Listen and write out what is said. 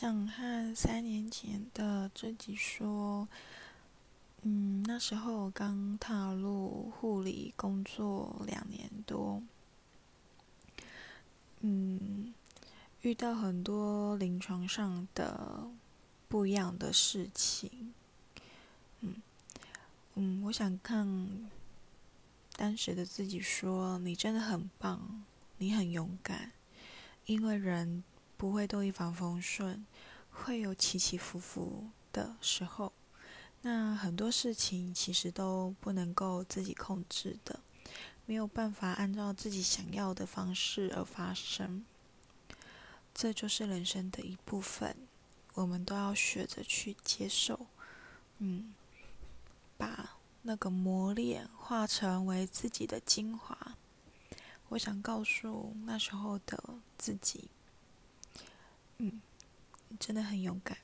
想和三年前的自己说，嗯，那时候刚踏入护理工作两年多，嗯，遇到很多临床上的不一样的事情，嗯，嗯，我想看当时的自己说，你真的很棒，你很勇敢，因为人。不会都一帆风顺，会有起起伏伏的时候。那很多事情其实都不能够自己控制的，没有办法按照自己想要的方式而发生。这就是人生的一部分，我们都要学着去接受。嗯，把那个磨练化成为自己的精华。我想告诉那时候的自己。嗯，真的很勇敢。